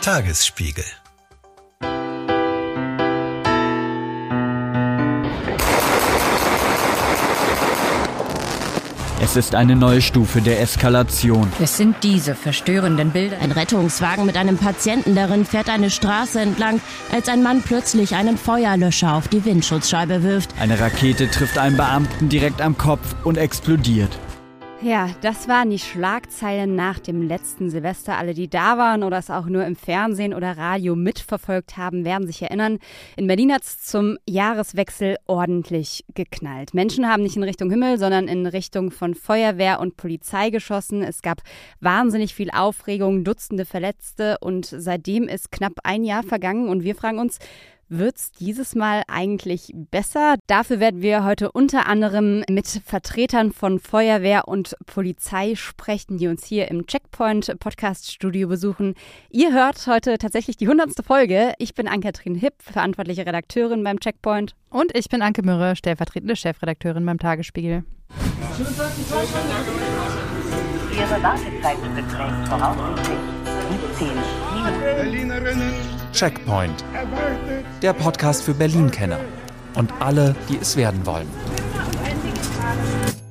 Tagesspiegel Es ist eine neue Stufe der Eskalation. Es sind diese verstörenden Bilder. Ein Rettungswagen mit einem Patienten darin fährt eine Straße entlang, als ein Mann plötzlich einen Feuerlöscher auf die Windschutzscheibe wirft. Eine Rakete trifft einen Beamten direkt am Kopf und explodiert. Ja, das waren die Schlagzeilen nach dem letzten Silvester. Alle, die da waren oder es auch nur im Fernsehen oder Radio mitverfolgt haben, werden sich erinnern. In Berlin hat es zum Jahreswechsel ordentlich geknallt. Menschen haben nicht in Richtung Himmel, sondern in Richtung von Feuerwehr und Polizei geschossen. Es gab wahnsinnig viel Aufregung, Dutzende Verletzte und seitdem ist knapp ein Jahr vergangen und wir fragen uns, wird es dieses Mal eigentlich besser? Dafür werden wir heute unter anderem mit Vertretern von Feuerwehr und Polizei sprechen, die uns hier im Checkpoint Podcast Studio besuchen. Ihr hört heute tatsächlich die hundertste Folge. Ich bin Ann-Kathrin Hipp, verantwortliche Redakteurin beim Checkpoint. Und ich bin Anke Mürre, stellvertretende Chefredakteurin beim Tagesspiegel. Ihre Wartezeit beträgt voraussichtlich 17 Minuten. Berlinerinnen Checkpoint. Der Podcast für Berlin-Kenner und alle, die es werden wollen.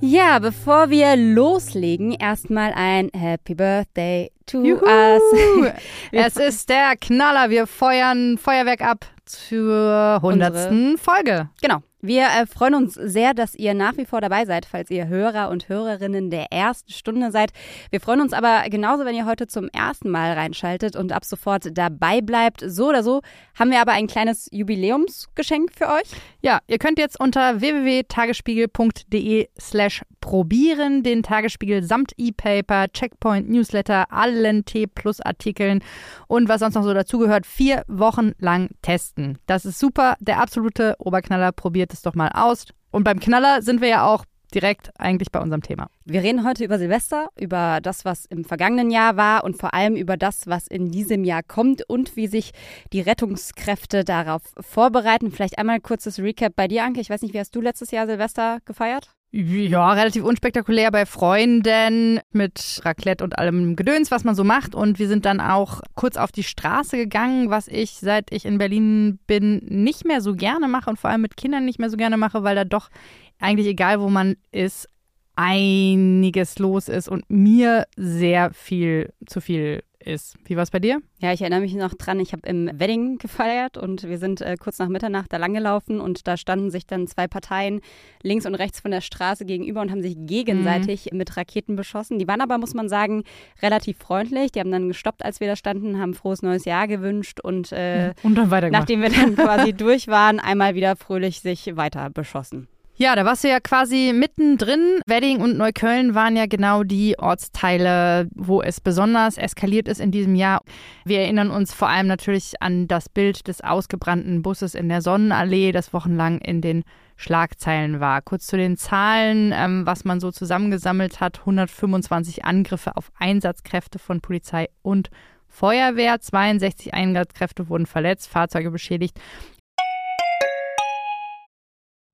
Ja, bevor wir loslegen, erstmal ein Happy Birthday to Juhu. us. es ist der Knaller. Wir feuern Feuerwerk ab zur hundertsten Folge. Genau. Wir äh, freuen uns sehr, dass ihr nach wie vor dabei seid, falls ihr Hörer und Hörerinnen der ersten Stunde seid. Wir freuen uns aber genauso, wenn ihr heute zum ersten Mal reinschaltet und ab sofort dabei bleibt. So oder so haben wir aber ein kleines Jubiläumsgeschenk für euch. Ja, ihr könnt jetzt unter www.tagesspiegel.de slash probieren den Tagesspiegel samt E-Paper, Checkpoint, Newsletter, allen T-Plus-Artikeln und was sonst noch so dazugehört, vier Wochen lang testen. Das ist super. Der absolute Oberknaller. Probiert es doch mal aus. Und beim Knaller sind wir ja auch direkt eigentlich bei unserem Thema. Wir reden heute über Silvester, über das, was im vergangenen Jahr war und vor allem über das, was in diesem Jahr kommt und wie sich die Rettungskräfte darauf vorbereiten. Vielleicht einmal kurzes Recap bei dir, Anke. Ich weiß nicht, wie hast du letztes Jahr Silvester gefeiert? Ja, relativ unspektakulär bei Freunden mit Raclette und allem Gedöns, was man so macht. Und wir sind dann auch kurz auf die Straße gegangen, was ich, seit ich in Berlin bin, nicht mehr so gerne mache und vor allem mit Kindern nicht mehr so gerne mache, weil da doch eigentlich egal, wo man ist, einiges los ist und mir sehr viel zu viel ist. Wie war es bei dir? Ja, ich erinnere mich noch dran, ich habe im Wedding gefeiert und wir sind äh, kurz nach Mitternacht da langgelaufen und da standen sich dann zwei Parteien links und rechts von der Straße gegenüber und haben sich gegenseitig mhm. mit Raketen beschossen. Die waren aber, muss man sagen, relativ freundlich. Die haben dann gestoppt, als wir da standen, haben frohes neues Jahr gewünscht und, äh, und dann nachdem wir dann quasi durch waren, einmal wieder fröhlich sich weiter beschossen. Ja, da warst du ja quasi mittendrin. Wedding und Neukölln waren ja genau die Ortsteile, wo es besonders eskaliert ist in diesem Jahr. Wir erinnern uns vor allem natürlich an das Bild des ausgebrannten Busses in der Sonnenallee, das wochenlang in den Schlagzeilen war. Kurz zu den Zahlen, ähm, was man so zusammengesammelt hat. 125 Angriffe auf Einsatzkräfte von Polizei und Feuerwehr. 62 Einsatzkräfte wurden verletzt, Fahrzeuge beschädigt.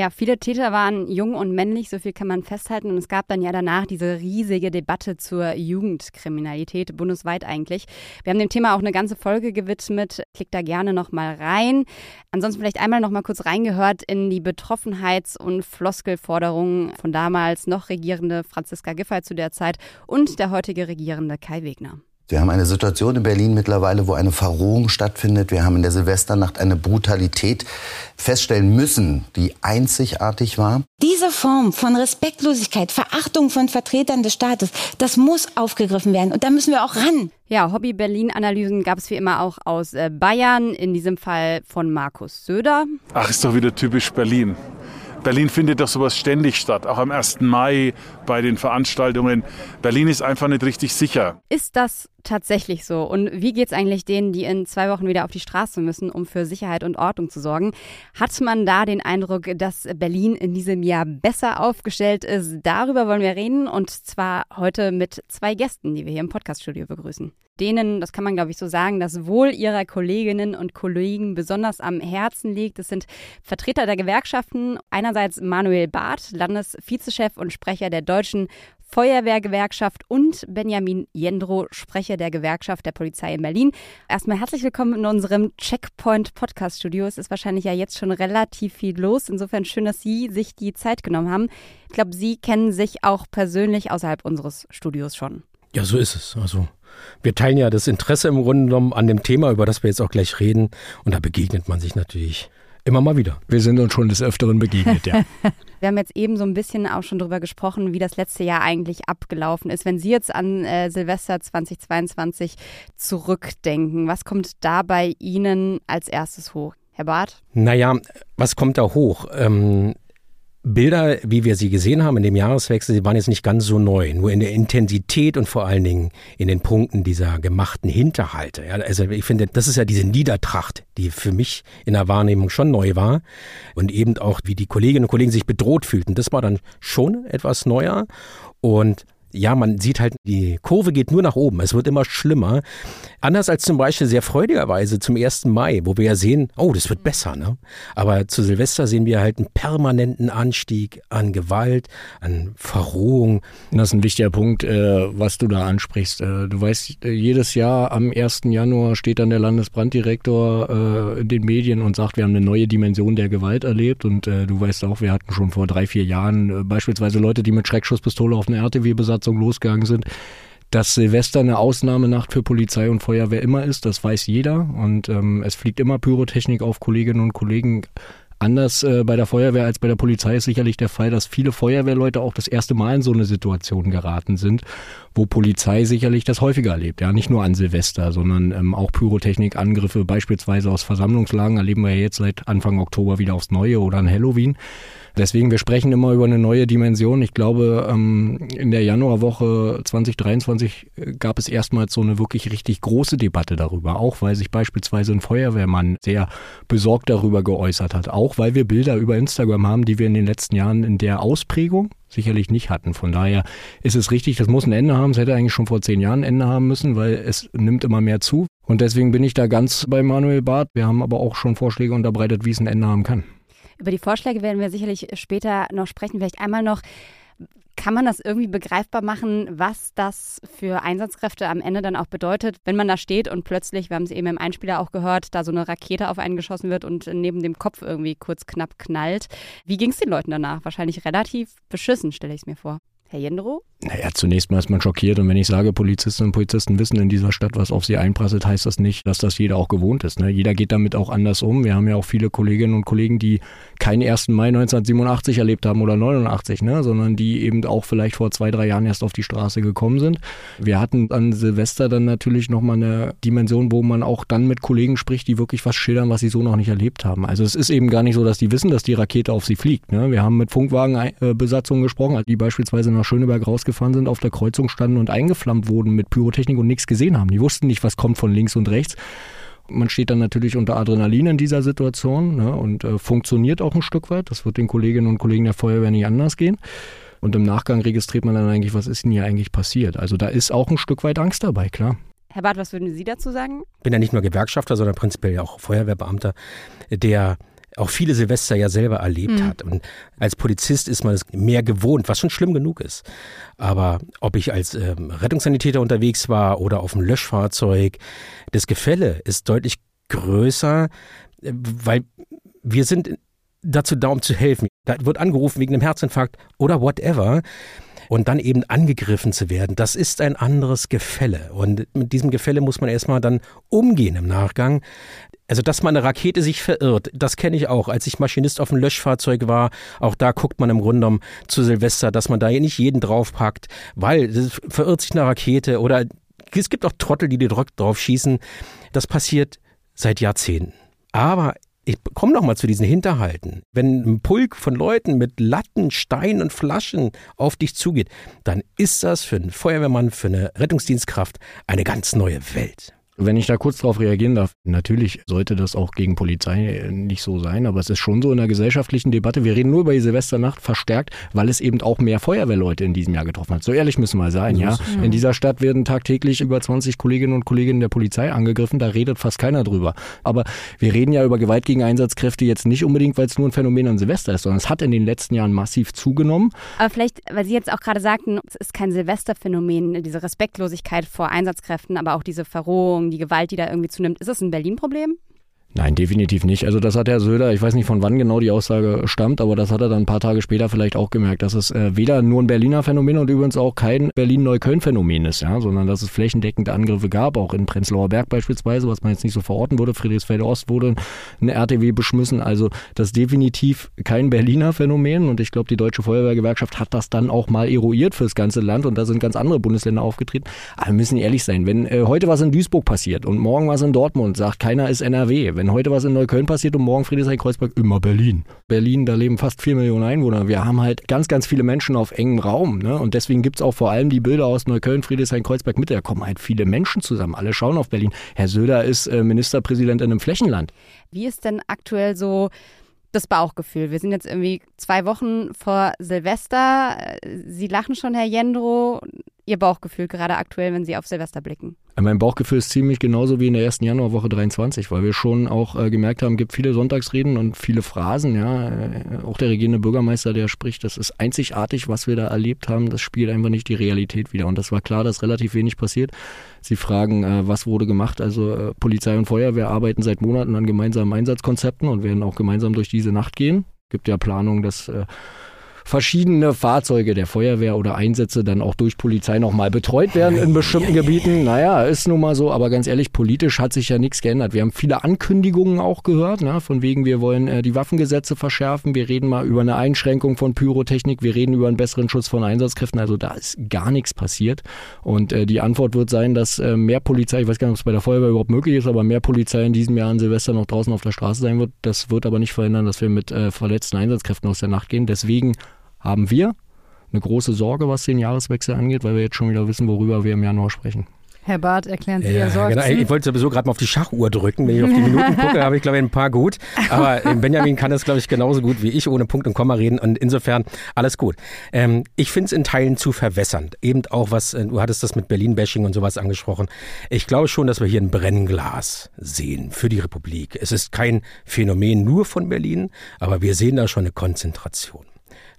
Ja, viele Täter waren jung und männlich, so viel kann man festhalten. Und es gab dann ja danach diese riesige Debatte zur Jugendkriminalität, bundesweit eigentlich. Wir haben dem Thema auch eine ganze Folge gewidmet. Klickt da gerne nochmal rein. Ansonsten vielleicht einmal nochmal kurz reingehört in die Betroffenheits- und Floskelforderungen von damals noch regierende Franziska Giffey zu der Zeit und der heutige regierende Kai Wegner. Wir haben eine Situation in Berlin mittlerweile, wo eine Verrohung stattfindet. Wir haben in der Silvesternacht eine Brutalität feststellen müssen, die einzigartig war. Diese Form von Respektlosigkeit, Verachtung von Vertretern des Staates, das muss aufgegriffen werden. Und da müssen wir auch ran. Ja, Hobby-Berlin-Analysen gab es wie immer auch aus äh, Bayern, in diesem Fall von Markus Söder. Ach, ist doch wieder typisch Berlin. Berlin findet doch sowas ständig statt, auch am 1. Mai bei den Veranstaltungen. Berlin ist einfach nicht richtig sicher. Ist das tatsächlich so? Und wie geht es eigentlich denen, die in zwei Wochen wieder auf die Straße müssen, um für Sicherheit und Ordnung zu sorgen? Hat man da den Eindruck, dass Berlin in diesem Jahr besser aufgestellt ist? Darüber wollen wir reden und zwar heute mit zwei Gästen, die wir hier im Podcaststudio begrüßen. Denen, das kann man glaube ich so sagen, das Wohl ihrer Kolleginnen und Kollegen besonders am Herzen liegt. Das sind Vertreter der Gewerkschaften. Einerseits Manuel Barth, Landesvizechef und Sprecher der Deutschen Feuerwehrgewerkschaft und Benjamin Jendro, Sprecher der Gewerkschaft der Polizei in Berlin. Erstmal herzlich willkommen in unserem Checkpoint Podcast Studio. Es ist wahrscheinlich ja jetzt schon relativ viel los. Insofern schön, dass Sie sich die Zeit genommen haben. Ich glaube, Sie kennen sich auch persönlich außerhalb unseres Studios schon. Ja, so ist es. Also wir teilen ja das Interesse im Grunde genommen an dem Thema, über das wir jetzt auch gleich reden. Und da begegnet man sich natürlich immer mal wieder. Wir sind uns schon des Öfteren begegnet, ja. Wir haben jetzt eben so ein bisschen auch schon drüber gesprochen, wie das letzte Jahr eigentlich abgelaufen ist. Wenn Sie jetzt an äh, Silvester 2022 zurückdenken, was kommt da bei Ihnen als erstes hoch? Herr Barth? Naja, was kommt da hoch? Ähm, Bilder, wie wir sie gesehen haben in dem Jahreswechsel, sie waren jetzt nicht ganz so neu, nur in der Intensität und vor allen Dingen in den Punkten dieser gemachten Hinterhalte. Ja, also ich finde, das ist ja diese Niedertracht, die für mich in der Wahrnehmung schon neu war und eben auch, wie die Kolleginnen und Kollegen sich bedroht fühlten. Das war dann schon etwas neuer und ja, man sieht halt, die Kurve geht nur nach oben. Es wird immer schlimmer. Anders als zum Beispiel sehr freudigerweise zum 1. Mai, wo wir ja sehen, oh, das wird besser. Ne? Aber zu Silvester sehen wir halt einen permanenten Anstieg an Gewalt, an Verrohung. Das ist ein wichtiger Punkt, äh, was du da ansprichst. Äh, du weißt, äh, jedes Jahr am 1. Januar steht dann der Landesbranddirektor in den Medien und sagt, wir haben eine neue Dimension der Gewalt erlebt. Und du weißt auch, wir hatten schon vor drei, vier Jahren beispielsweise Leute, die mit Schreckschusspistole auf eine RTW besaßen Besatzung losgegangen sind. Dass Silvester eine Ausnahmenacht für Polizei und Feuerwehr immer ist, das weiß jeder. Und ähm, es fliegt immer Pyrotechnik auf Kolleginnen und Kollegen. Anders äh, bei der Feuerwehr als bei der Polizei ist sicherlich der Fall, dass viele Feuerwehrleute auch das erste Mal in so eine Situation geraten sind, wo Polizei sicherlich das häufiger erlebt. Ja, nicht nur an Silvester, sondern ähm, auch Pyrotechnikangriffe beispielsweise aus Versammlungslagen erleben wir jetzt seit Anfang Oktober wieder aufs Neue oder an Halloween. Deswegen, wir sprechen immer über eine neue Dimension. Ich glaube, ähm, in der Januarwoche 2023 äh, gab es erstmals so eine wirklich richtig große Debatte darüber. Auch weil sich beispielsweise ein Feuerwehrmann sehr besorgt darüber geäußert hat. Auch weil wir Bilder über Instagram haben, die wir in den letzten Jahren in der Ausprägung sicherlich nicht hatten. Von daher ist es richtig, das muss ein Ende haben. Es hätte eigentlich schon vor zehn Jahren ein Ende haben müssen, weil es nimmt immer mehr zu. Und deswegen bin ich da ganz bei Manuel Barth. Wir haben aber auch schon Vorschläge unterbreitet, wie es ein Ende haben kann. Über die Vorschläge werden wir sicherlich später noch sprechen. Vielleicht einmal noch, kann man das irgendwie begreifbar machen, was das für Einsatzkräfte am Ende dann auch bedeutet, wenn man da steht und plötzlich, wir haben es eben im Einspieler auch gehört, da so eine Rakete auf einen geschossen wird und neben dem Kopf irgendwie kurz knapp knallt. Wie ging es den Leuten danach? Wahrscheinlich relativ beschissen, stelle ich es mir vor. Herr Jendro? Naja, zunächst mal ist man schockiert und wenn ich sage, Polizistinnen und Polizisten wissen in dieser Stadt, was auf sie einprasselt, heißt das nicht, dass das jeder auch gewohnt ist. Ne? Jeder geht damit auch anders um. Wir haben ja auch viele Kolleginnen und Kollegen, die keinen 1. Mai 1987 erlebt haben oder 89, ne? sondern die eben auch vielleicht vor zwei, drei Jahren erst auf die Straße gekommen sind. Wir hatten an Silvester dann natürlich nochmal eine Dimension, wo man auch dann mit Kollegen spricht, die wirklich was schildern, was sie so noch nicht erlebt haben. Also es ist eben gar nicht so, dass die wissen, dass die Rakete auf sie fliegt. Ne? Wir haben mit Funkwagenbesatzungen gesprochen, die beispielsweise nach Schöneberg rausgefahren sind, auf der Kreuzung standen und eingeflammt wurden mit Pyrotechnik und nichts gesehen haben. Die wussten nicht, was kommt von links und rechts. Man steht dann natürlich unter Adrenalin in dieser Situation ne, und äh, funktioniert auch ein Stück weit. Das wird den Kolleginnen und Kollegen der Feuerwehr nicht anders gehen. Und im Nachgang registriert man dann eigentlich, was ist denn hier eigentlich passiert. Also da ist auch ein Stück weit Angst dabei, klar. Herr Barth, was würden Sie dazu sagen? Ich bin ja nicht nur Gewerkschafter, sondern prinzipiell auch Feuerwehrbeamter, der auch viele Silvester ja selber erlebt mhm. hat. Und als Polizist ist man es mehr gewohnt, was schon schlimm genug ist. Aber ob ich als ähm, Rettungssanitäter unterwegs war oder auf dem Löschfahrzeug, das Gefälle ist deutlich größer, äh, weil wir sind dazu da, um zu helfen. Da wird angerufen wegen einem Herzinfarkt oder whatever und dann eben angegriffen zu werden, das ist ein anderes Gefälle. Und mit diesem Gefälle muss man erstmal dann umgehen im Nachgang. Also, dass man eine Rakete sich verirrt, das kenne ich auch. Als ich Maschinist auf einem Löschfahrzeug war, auch da guckt man im Grunde genommen zu Silvester, dass man da nicht jeden draufpackt, weil es verirrt sich eine Rakete oder es gibt auch Trottel, die die drauf schießen. Das passiert seit Jahrzehnten. Aber ich komme noch mal zu diesen Hinterhalten. Wenn ein Pulk von Leuten mit Latten, Steinen und Flaschen auf dich zugeht, dann ist das für einen Feuerwehrmann, für eine Rettungsdienstkraft eine ganz neue Welt. Wenn ich da kurz darauf reagieren darf, natürlich sollte das auch gegen Polizei nicht so sein, aber es ist schon so in der gesellschaftlichen Debatte, wir reden nur über die Silvesternacht verstärkt, weil es eben auch mehr Feuerwehrleute in diesem Jahr getroffen hat. So ehrlich müssen wir sein, ja. In dieser Stadt werden tagtäglich über 20 Kolleginnen und Kollegen der Polizei angegriffen, da redet fast keiner drüber. Aber wir reden ja über Gewalt gegen Einsatzkräfte jetzt nicht unbedingt, weil es nur ein Phänomen an Silvester ist, sondern es hat in den letzten Jahren massiv zugenommen. Aber vielleicht, weil Sie jetzt auch gerade sagten, es ist kein Silvesterphänomen, diese Respektlosigkeit vor Einsatzkräften, aber auch diese Verrohung, die Gewalt, die da irgendwie zunimmt. Ist das ein Berlin-Problem? Nein, definitiv nicht. Also das hat Herr Söder, ich weiß nicht von wann genau die Aussage stammt, aber das hat er dann ein paar Tage später vielleicht auch gemerkt, dass es äh, weder nur ein Berliner Phänomen und übrigens auch kein Berlin-Neukölln-Phänomen ist, ja, sondern dass es flächendeckende Angriffe gab, auch in Prenzlauer Berg beispielsweise, was man jetzt nicht so verorten würde. Friedrichsfelde Ost wurde ein RTW beschmissen. Also das ist definitiv kein Berliner Phänomen und ich glaube, die Deutsche Feuerwehrgewerkschaft hat das dann auch mal eruiert fürs ganze Land und da sind ganz andere Bundesländer aufgetreten. Aber wir müssen ehrlich sein, wenn äh, heute was in Duisburg passiert und morgen was in Dortmund, sagt keiner ist NRW. Wenn heute was in Neukölln passiert und morgen Friedrichshain-Kreuzberg, immer Berlin. Berlin, da leben fast vier Millionen Einwohner. Wir haben halt ganz, ganz viele Menschen auf engem Raum. Ne? Und deswegen gibt es auch vor allem die Bilder aus Neukölln, Friedrichshain-Kreuzberg Mitte. Da kommen halt viele Menschen zusammen. Alle schauen auf Berlin. Herr Söder ist äh, Ministerpräsident in einem Flächenland. Wie ist denn aktuell so das Bauchgefühl? Wir sind jetzt irgendwie zwei Wochen vor Silvester. Sie lachen schon, Herr Jendro. Ihr Bauchgefühl gerade aktuell, wenn Sie auf Silvester blicken? Mein Bauchgefühl ist ziemlich genauso wie in der ersten Januarwoche 23, weil wir schon auch äh, gemerkt haben, gibt viele Sonntagsreden und viele Phrasen. Ja, äh, auch der regierende Bürgermeister, der spricht, das ist einzigartig, was wir da erlebt haben. Das spielt einfach nicht die Realität wieder. Und das war klar, dass relativ wenig passiert. Sie fragen, äh, was wurde gemacht? Also äh, Polizei und Feuerwehr arbeiten seit Monaten an gemeinsamen Einsatzkonzepten und werden auch gemeinsam durch diese Nacht gehen. Gibt ja Planung, dass äh, verschiedene Fahrzeuge der Feuerwehr oder Einsätze dann auch durch Polizei nochmal betreut werden in bestimmten Gebieten. Naja, ist nun mal so, aber ganz ehrlich, politisch hat sich ja nichts geändert. Wir haben viele Ankündigungen auch gehört, ne? von wegen, wir wollen äh, die Waffengesetze verschärfen, wir reden mal über eine Einschränkung von Pyrotechnik, wir reden über einen besseren Schutz von Einsatzkräften. Also da ist gar nichts passiert. Und äh, die Antwort wird sein, dass äh, mehr Polizei, ich weiß gar nicht, ob es bei der Feuerwehr überhaupt möglich ist, aber mehr Polizei in diesem Jahr an Silvester noch draußen auf der Straße sein wird. Das wird aber nicht verhindern, dass wir mit äh, verletzten Einsatzkräften aus der Nacht gehen. Deswegen haben wir eine große Sorge, was den Jahreswechsel angeht, weil wir jetzt schon wieder wissen, worüber wir im Januar sprechen. Herr Barth, erklären Sie ja, Ihr Sorgen. Genau. Ich wollte sowieso gerade mal auf die Schachuhr drücken. Wenn ich auf die Minuten gucke, habe ich, glaube ich, ein paar gut. Aber Benjamin kann das, glaube ich, genauso gut wie ich, ohne Punkt und Komma reden. Und insofern alles gut. Ähm, ich finde es in Teilen zu verwässernd. Eben auch was, äh, du hattest das mit Berlin-Bashing und sowas angesprochen. Ich glaube schon, dass wir hier ein Brennglas sehen für die Republik. Es ist kein Phänomen nur von Berlin, aber wir sehen da schon eine Konzentration.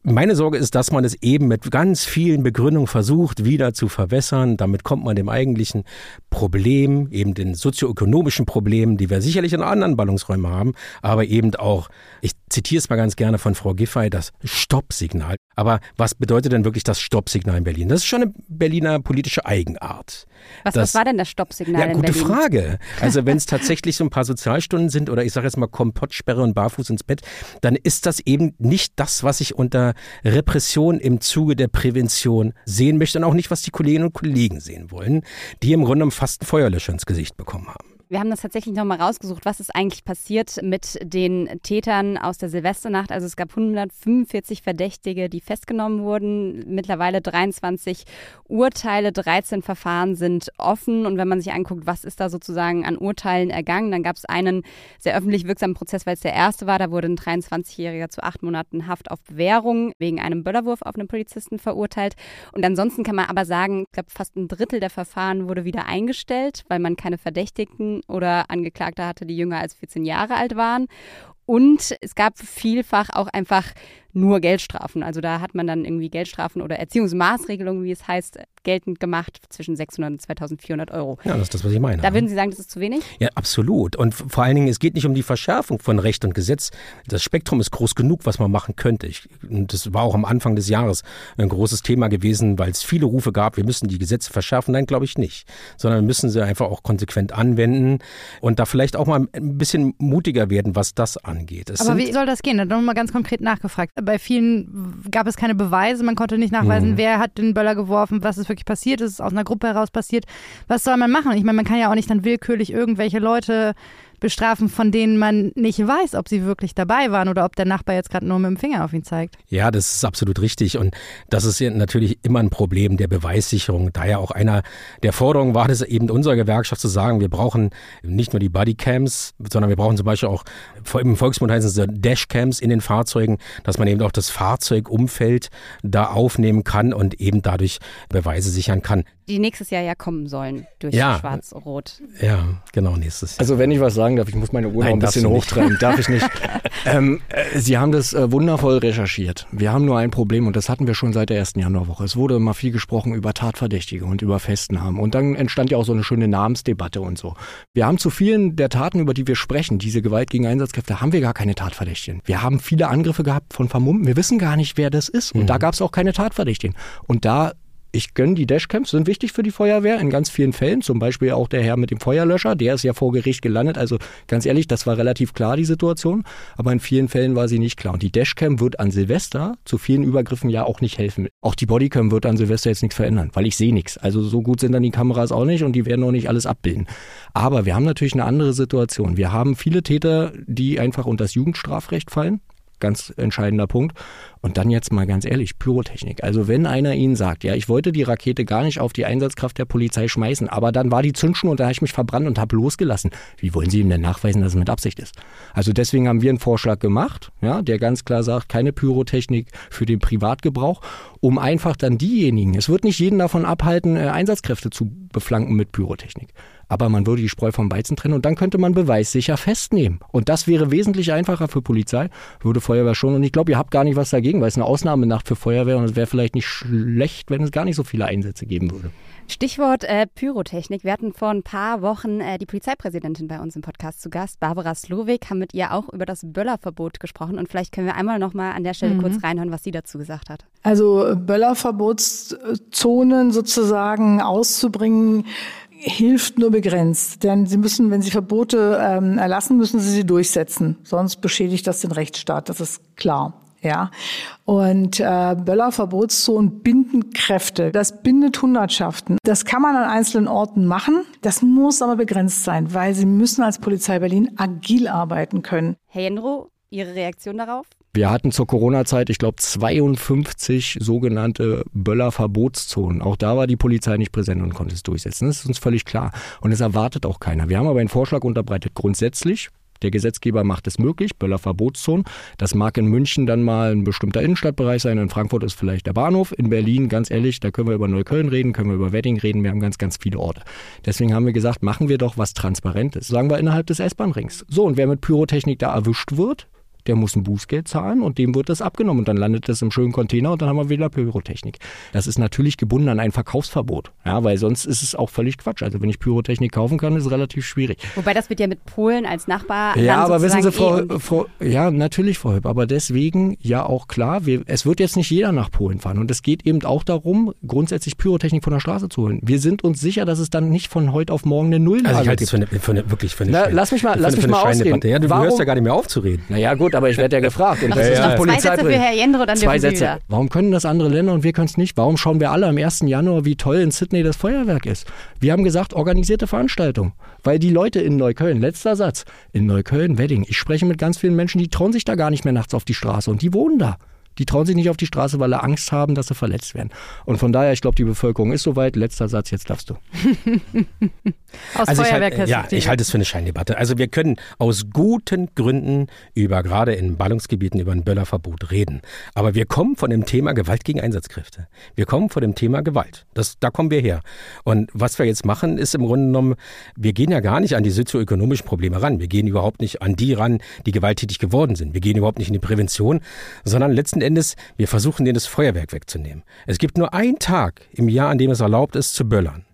Meine Sorge ist, dass man es eben mit ganz vielen Begründungen versucht, wieder zu verwässern. Damit kommt man dem eigentlichen Problem, eben den sozioökonomischen Problemen, die wir sicherlich in anderen Ballungsräumen haben, aber eben auch, ich zitiere es mal ganz gerne von Frau Giffey, das Stoppsignal. Aber was bedeutet denn wirklich das Stoppsignal in Berlin? Das ist schon eine Berliner politische Eigenart. Was, das, was war denn das Stoppsignal ja, gute? Frage. Also wenn es tatsächlich so ein paar Sozialstunden sind oder ich sage jetzt mal Kompottsperre und barfuß ins Bett, dann ist das eben nicht das, was ich unter Repression im Zuge der Prävention sehen möchte und auch nicht, was die Kolleginnen und Kollegen sehen wollen, die im Grunde fast einen Feuerlöscher ins Gesicht bekommen haben. Wir haben das tatsächlich nochmal rausgesucht, was ist eigentlich passiert mit den Tätern aus der Silvesternacht. Also es gab 145 Verdächtige, die festgenommen wurden, mittlerweile 23 Urteile, 13 Verfahren sind offen. Und wenn man sich anguckt, was ist da sozusagen an Urteilen ergangen, dann gab es einen sehr öffentlich wirksamen Prozess, weil es der erste war. Da wurde ein 23-Jähriger zu acht Monaten Haft auf Bewährung wegen einem Böllerwurf auf einen Polizisten verurteilt. Und ansonsten kann man aber sagen, ich glaube, fast ein Drittel der Verfahren wurde wieder eingestellt, weil man keine Verdächtigten oder Angeklagte hatte, die jünger als 14 Jahre alt waren. Und es gab vielfach auch einfach nur Geldstrafen. Also da hat man dann irgendwie Geldstrafen oder Erziehungsmaßregelungen, wie es heißt, geltend gemacht zwischen 600 und 2400 Euro. Ja, das ist das, was ich meine. Da würden Sie sagen, das ist zu wenig? Ja, absolut. Und vor allen Dingen, es geht nicht um die Verschärfung von Recht und Gesetz. Das Spektrum ist groß genug, was man machen könnte. Ich, das war auch am Anfang des Jahres ein großes Thema gewesen, weil es viele Rufe gab, wir müssen die Gesetze verschärfen. Nein, glaube ich nicht. Sondern wir müssen sie einfach auch konsequent anwenden und da vielleicht auch mal ein bisschen mutiger werden, was das angeht. Es Aber wie soll das gehen? Da mal ganz konkret nachgefragt. Bei vielen gab es keine Beweise, man konnte nicht nachweisen, mhm. wer hat den Böller geworfen, was ist wirklich passiert, ist es aus einer Gruppe heraus passiert. Was soll man machen? Ich meine, man kann ja auch nicht dann willkürlich irgendwelche Leute bestrafen, von denen man nicht weiß, ob sie wirklich dabei waren oder ob der Nachbar jetzt gerade nur mit dem Finger auf ihn zeigt. Ja, das ist absolut richtig. Und das ist natürlich immer ein Problem der Beweissicherung. Daher auch einer der Forderungen war das eben unserer Gewerkschaft zu sagen, wir brauchen nicht nur die Bodycams, sondern wir brauchen zum Beispiel auch, im Volksmund heißen es Dashcams in den Fahrzeugen, dass man eben auch das Fahrzeugumfeld da aufnehmen kann und eben dadurch Beweise sichern kann. Die nächstes Jahr ja kommen sollen durch Ja. Schwarz-Rot. Ja, genau, nächstes Jahr. Also wenn ich was sagen darf, ich muss meine Uhr noch ein bisschen hochtreiben. Darf ich nicht. ähm, äh, Sie haben das äh, wundervoll recherchiert. Wir haben nur ein Problem und das hatten wir schon seit der ersten Januarwoche. Es wurde immer viel gesprochen über Tatverdächtige und über Festnahmen. Und dann entstand ja auch so eine schöne Namensdebatte und so. Wir haben zu vielen der Taten, über die wir sprechen, diese Gewalt gegen Einsatzkräfte, haben wir gar keine Tatverdächtigen. Wir haben viele Angriffe gehabt von Vermummten. Wir wissen gar nicht, wer das ist. Und da gab es auch keine Tatverdächtigen. Und da ich gönne die Dashcams, sind wichtig für die Feuerwehr in ganz vielen Fällen. Zum Beispiel auch der Herr mit dem Feuerlöscher, der ist ja vor Gericht gelandet. Also ganz ehrlich, das war relativ klar, die Situation. Aber in vielen Fällen war sie nicht klar. Und die Dashcam wird an Silvester zu vielen Übergriffen ja auch nicht helfen. Auch die Bodycam wird an Silvester jetzt nichts verändern, weil ich sehe nichts. Also so gut sind dann die Kameras auch nicht und die werden auch nicht alles abbilden. Aber wir haben natürlich eine andere Situation. Wir haben viele Täter, die einfach unter das Jugendstrafrecht fallen. Ganz entscheidender Punkt. Und dann jetzt mal ganz ehrlich, Pyrotechnik. Also wenn einer Ihnen sagt, ja, ich wollte die Rakete gar nicht auf die Einsatzkraft der Polizei schmeißen, aber dann war die Zündschnur und da habe ich mich verbrannt und habe losgelassen. Wie wollen Sie ihm denn nachweisen, dass es mit Absicht ist? Also deswegen haben wir einen Vorschlag gemacht, ja, der ganz klar sagt, keine Pyrotechnik für den Privatgebrauch, um einfach dann diejenigen, es wird nicht jeden davon abhalten, äh, Einsatzkräfte zu beflanken mit Pyrotechnik. Aber man würde die Spreu vom Weizen trennen und dann könnte man beweissicher festnehmen. Und das wäre wesentlich einfacher für Polizei, würde Feuerwehr schon. Und ich glaube, ihr habt gar nicht was dagegen, weil es eine Ausnahmenacht für Feuerwehr und es wäre vielleicht nicht schlecht, wenn es gar nicht so viele Einsätze geben würde. Stichwort äh, Pyrotechnik. Wir hatten vor ein paar Wochen äh, die Polizeipräsidentin bei uns im Podcast zu Gast, Barbara Slowik, haben mit ihr auch über das Böllerverbot gesprochen und vielleicht können wir einmal noch mal an der Stelle Mhm. kurz reinhören, was sie dazu gesagt hat. Also äh, Böllerverbotszonen sozusagen auszubringen, hilft nur begrenzt. Denn sie müssen, wenn sie Verbote ähm, erlassen, müssen sie sie durchsetzen. Sonst beschädigt das den Rechtsstaat. Das ist klar. Ja, und äh, Böllerverbotszonen binden Kräfte. Das bindet Hundertschaften. Das kann man an einzelnen Orten machen. Das muss aber begrenzt sein, weil sie müssen als Polizei Berlin agil arbeiten können. Herr Jendro, Ihre Reaktion darauf? Wir hatten zur Corona-Zeit, ich glaube, 52 sogenannte Böller-Verbotszonen. Auch da war die Polizei nicht präsent und konnte es durchsetzen. Das ist uns völlig klar. Und es erwartet auch keiner. Wir haben aber einen Vorschlag unterbreitet. Grundsätzlich, der Gesetzgeber macht es möglich, Böller-Verbotszonen. Das mag in München dann mal ein bestimmter Innenstadtbereich sein. In Frankfurt ist vielleicht der Bahnhof. In Berlin, ganz ehrlich, da können wir über Neukölln reden, können wir über Wedding reden. Wir haben ganz, ganz viele Orte. Deswegen haben wir gesagt, machen wir doch was Transparentes. Sagen wir innerhalb des S-Bahn-Rings. So, und wer mit Pyrotechnik da erwischt wird, der muss ein Bußgeld zahlen und dem wird das abgenommen und dann landet das im schönen Container und dann haben wir wieder Pyrotechnik. Das ist natürlich gebunden an ein Verkaufsverbot, ja, weil sonst ist es auch völlig Quatsch. Also wenn ich Pyrotechnik kaufen kann, ist es relativ schwierig. Wobei das wird ja mit Polen als Nachbar. Ja, aber wissen Sie, Frau, eh- Frau, ja, natürlich, Frau Hüpp, aber deswegen ja auch klar, wir, es wird jetzt nicht jeder nach Polen fahren und es geht eben auch darum, grundsätzlich Pyrotechnik von der Straße zu holen. Wir sind uns sicher, dass es dann nicht von heute auf morgen eine Nullnahme Also ich halte gibt. es für eine, für eine, wirklich für eine Na, lass mich mal, lass mich mal ausreden. Scheindebatte. Ja, du Warum- hörst ja gar nicht mehr auf zu reden. Naja, gut, aber ich werde ja gefragt. Und das ist noch die zwei Sätze Polizeipräsident. für Herr Jendro, dann Zwei Sätze. wieder. Warum können das andere Länder und wir können es nicht? Warum schauen wir alle am 1. Januar, wie toll in Sydney das Feuerwerk ist? Wir haben gesagt, organisierte Veranstaltung. Weil die Leute in Neukölln, letzter Satz, in Neukölln, Wedding, ich spreche mit ganz vielen Menschen, die trauen sich da gar nicht mehr nachts auf die Straße und die wohnen da. Die trauen sich nicht auf die Straße, weil sie Angst haben, dass sie verletzt werden. Und von daher, ich glaube, die Bevölkerung ist soweit. Letzter Satz, jetzt darfst du. Aus Also ich halte, ja, ich halte es für eine Scheindebatte. Also wir können aus guten Gründen über gerade in Ballungsgebieten über ein Böllerverbot reden. Aber wir kommen von dem Thema Gewalt gegen Einsatzkräfte. Wir kommen von dem Thema Gewalt. Das, da kommen wir her. Und was wir jetzt machen, ist im Grunde genommen, wir gehen ja gar nicht an die sozioökonomischen Probleme ran. Wir gehen überhaupt nicht an die ran, die gewalttätig geworden sind. Wir gehen überhaupt nicht in die Prävention, sondern letzten Endes, wir versuchen denen das Feuerwerk wegzunehmen. Es gibt nur einen Tag im Jahr, an dem es erlaubt ist, zu böllern.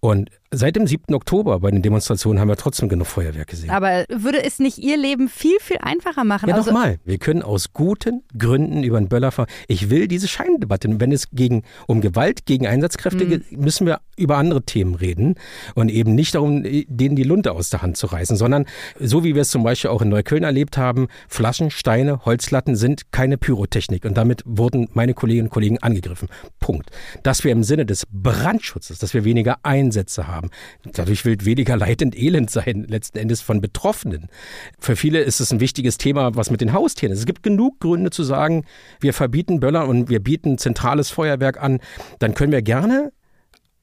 Und seit dem 7. Oktober bei den Demonstrationen haben wir trotzdem genug Feuerwerk gesehen. Aber würde es nicht Ihr Leben viel, viel einfacher machen? Ja, also, nochmal. Wir können aus guten Gründen über einen Böller fahren. Ich will diese Scheindebatte. Wenn es gegen, um Gewalt gegen Einsatzkräfte Mhm. geht, müssen wir über andere Themen reden und eben nicht darum, denen die Lunte aus der Hand zu reißen, sondern so wie wir es zum Beispiel auch in Neukölln erlebt haben, Flaschen, Steine, Holzlatten sind keine Pyrotechnik und damit wurden meine Kolleginnen und Kollegen angegriffen. Punkt. Dass wir im Sinne des Brandschutzes, dass wir weniger Einsätze haben, haben. Dadurch wird weniger Leid und Elend sein, letzten Endes von Betroffenen. Für viele ist es ein wichtiges Thema, was mit den Haustieren ist. Es gibt genug Gründe zu sagen, wir verbieten Böller und wir bieten zentrales Feuerwerk an. Dann können wir gerne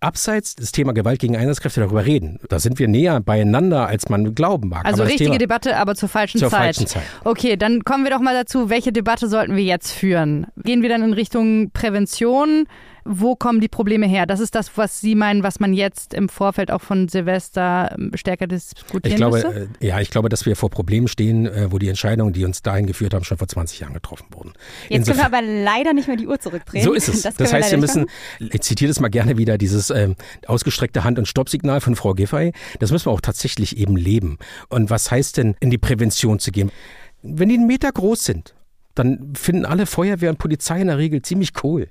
abseits des Thema Gewalt gegen Einsatzkräfte darüber reden. Da sind wir näher beieinander, als man glauben mag. Also richtige Thema, Debatte, aber zur falschen zur Zeit. Falschen Zeit. Okay, dann kommen wir doch mal dazu, welche Debatte sollten wir jetzt führen? Gehen wir dann in Richtung Prävention? Wo kommen die Probleme her? Das ist das, was Sie meinen, was man jetzt im Vorfeld auch von Silvester ähm, stärker diskutieren ich glaube, müsste? Äh, ja, ich glaube, dass wir vor Problemen stehen, äh, wo die Entscheidungen, die uns dahin geführt haben, schon vor 20 Jahren getroffen wurden. Jetzt Insofern, können wir aber leider nicht mehr die Uhr zurückdrehen. So ist es. Das, das heißt, wir müssen, ich zitiere das mal gerne wieder, dieses ähm, ausgestreckte Hand- und Stoppsignal von Frau Giffey, das müssen wir auch tatsächlich eben leben. Und was heißt denn, in die Prävention zu gehen? Wenn die einen Meter groß sind, dann finden alle Feuerwehr und Polizei in der Regel ziemlich cool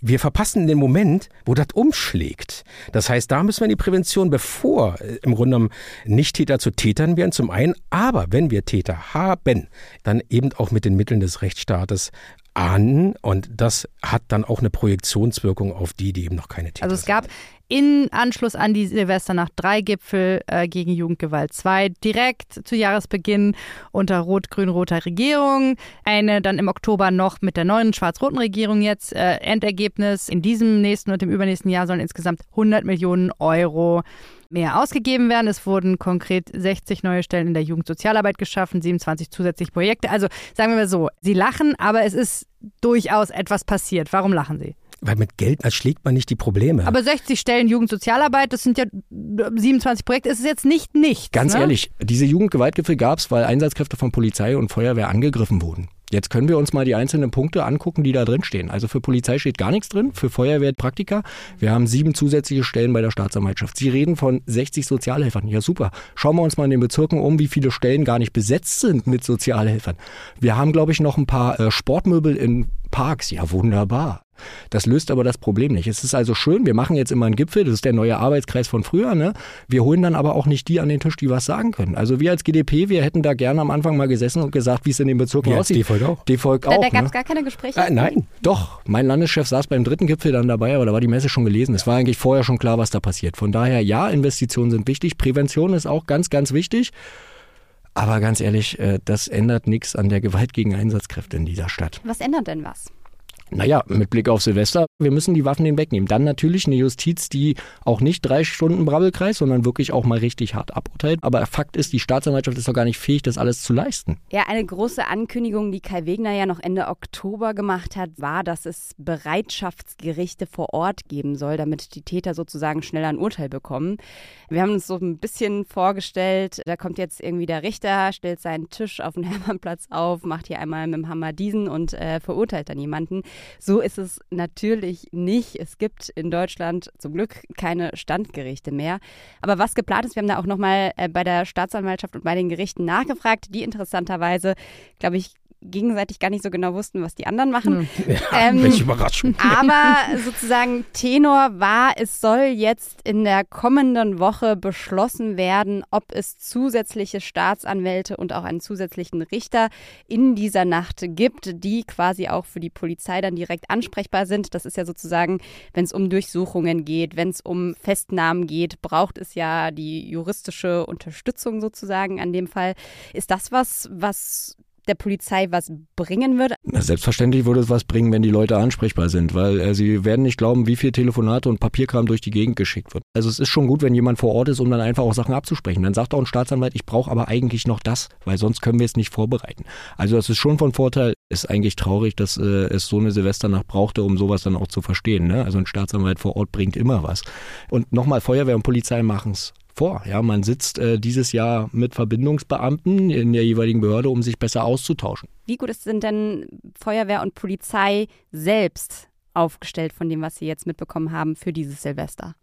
wir verpassen den Moment, wo das umschlägt. Das heißt, da müssen wir in die Prävention, bevor äh, im Grunde genommen Nicht-Täter zu Tätern werden, zum einen, aber wenn wir Täter haben, dann eben auch mit den Mitteln des Rechtsstaates ahnden und das hat dann auch eine Projektionswirkung auf die, die eben noch keine Täter Also es gab in Anschluss an die Silvesternacht drei Gipfel äh, gegen Jugendgewalt. Zwei direkt zu Jahresbeginn unter rot-grün-roter Regierung. Eine dann im Oktober noch mit der neuen schwarz-roten Regierung jetzt. Äh, Endergebnis in diesem nächsten und dem übernächsten Jahr sollen insgesamt 100 Millionen Euro mehr ausgegeben werden. Es wurden konkret 60 neue Stellen in der Jugendsozialarbeit geschaffen, 27 zusätzliche Projekte. Also sagen wir mal so, Sie lachen, aber es ist durchaus etwas passiert. Warum lachen Sie? Weil mit Geld erschlägt man nicht die Probleme. Aber 60 Stellen Jugendsozialarbeit, das sind ja 27 Projekte, es ist jetzt nicht nichts. Ganz ne? ehrlich, diese Jugendgewaltgipfel gab es, weil Einsatzkräfte von Polizei und Feuerwehr angegriffen wurden. Jetzt können wir uns mal die einzelnen Punkte angucken, die da drin stehen. Also für Polizei steht gar nichts drin, für Feuerwehr Praktika. Wir haben sieben zusätzliche Stellen bei der Staatsanwaltschaft. Sie reden von 60 Sozialhelfern. Ja, super. Schauen wir uns mal in den Bezirken um, wie viele Stellen gar nicht besetzt sind mit Sozialhelfern. Wir haben, glaube ich, noch ein paar äh, Sportmöbel in Parks. Ja, wunderbar. Das löst aber das Problem nicht. Es ist also schön, wir machen jetzt immer einen Gipfel, das ist der neue Arbeitskreis von früher. Ne? Wir holen dann aber auch nicht die an den Tisch, die was sagen können. Also wir als GDP, wir hätten da gerne am Anfang mal gesessen und gesagt, wie es in den Bezirken wir aussieht. D-Volk auch. D-Volk da, auch. Da gab es ne? gar keine Gespräche? Äh, nein. Doch, mein Landeschef saß beim dritten Gipfel dann dabei, aber da war die Messe schon gelesen. Es war eigentlich vorher schon klar, was da passiert. Von daher, ja, Investitionen sind wichtig. Prävention ist auch ganz, ganz wichtig. Aber ganz ehrlich, äh, das ändert nichts an der Gewalt gegen Einsatzkräfte in dieser Stadt. Was ändert denn was? Naja, mit Blick auf Silvester, wir müssen die Waffen hinwegnehmen. Dann natürlich eine Justiz, die auch nicht drei Stunden Brabbelkreis, sondern wirklich auch mal richtig hart aburteilt. Aber Fakt ist, die Staatsanwaltschaft ist doch gar nicht fähig, das alles zu leisten. Ja, eine große Ankündigung, die Kai Wegner ja noch Ende Oktober gemacht hat, war, dass es Bereitschaftsgerichte vor Ort geben soll, damit die Täter sozusagen schneller ein Urteil bekommen. Wir haben uns so ein bisschen vorgestellt, da kommt jetzt irgendwie der Richter, stellt seinen Tisch auf den Hermannplatz auf, macht hier einmal mit dem Hammer diesen und äh, verurteilt dann jemanden. So ist es natürlich nicht. Es gibt in Deutschland zum Glück keine Standgerichte mehr. Aber was geplant ist, wir haben da auch nochmal äh, bei der Staatsanwaltschaft und bei den Gerichten nachgefragt, die interessanterweise, glaube ich, gegenseitig gar nicht so genau wussten, was die anderen machen. Ja, ähm, welche Überraschung. Aber sozusagen Tenor war, es soll jetzt in der kommenden Woche beschlossen werden, ob es zusätzliche Staatsanwälte und auch einen zusätzlichen Richter in dieser Nacht gibt, die quasi auch für die Polizei dann direkt ansprechbar sind. Das ist ja sozusagen, wenn es um Durchsuchungen geht, wenn es um Festnahmen geht, braucht es ja die juristische Unterstützung sozusagen an dem Fall. Ist das was, was der Polizei was bringen würde? Na, selbstverständlich würde es was bringen, wenn die Leute ansprechbar sind, weil äh, sie werden nicht glauben, wie viel Telefonate und Papierkram durch die Gegend geschickt wird. Also es ist schon gut, wenn jemand vor Ort ist, um dann einfach auch Sachen abzusprechen. Dann sagt auch ein Staatsanwalt, ich brauche aber eigentlich noch das, weil sonst können wir es nicht vorbereiten. Also das ist schon von Vorteil. Ist eigentlich traurig, dass äh, es so eine Silvesternacht brauchte, um sowas dann auch zu verstehen. Ne? Also ein Staatsanwalt vor Ort bringt immer was. Und nochmal, Feuerwehr und Polizei machen es vor. Ja, man sitzt äh, dieses Jahr mit Verbindungsbeamten in der jeweiligen Behörde, um sich besser auszutauschen. Wie gut sind denn Feuerwehr und Polizei selbst aufgestellt von dem, was Sie jetzt mitbekommen haben für dieses Silvester?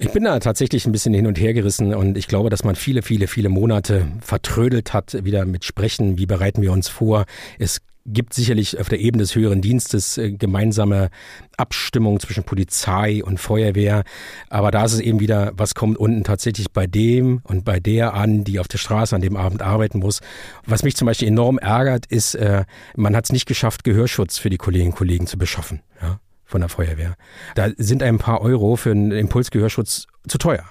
Ich bin da tatsächlich ein bisschen hin und her gerissen und ich glaube, dass man viele, viele, viele Monate vertrödelt hat, wieder mit Sprechen, wie bereiten wir uns vor. Es gibt sicherlich auf der Ebene des höheren Dienstes äh, gemeinsame Abstimmung zwischen Polizei und Feuerwehr. Aber da ist es eben wieder, was kommt unten tatsächlich bei dem und bei der an, die auf der Straße an dem Abend arbeiten muss. Was mich zum Beispiel enorm ärgert, ist, äh, man hat es nicht geschafft, Gehörschutz für die Kolleginnen und Kollegen zu beschaffen. Ja? von der Feuerwehr. Da sind ein paar Euro für einen Impulsgehörschutz zu teuer.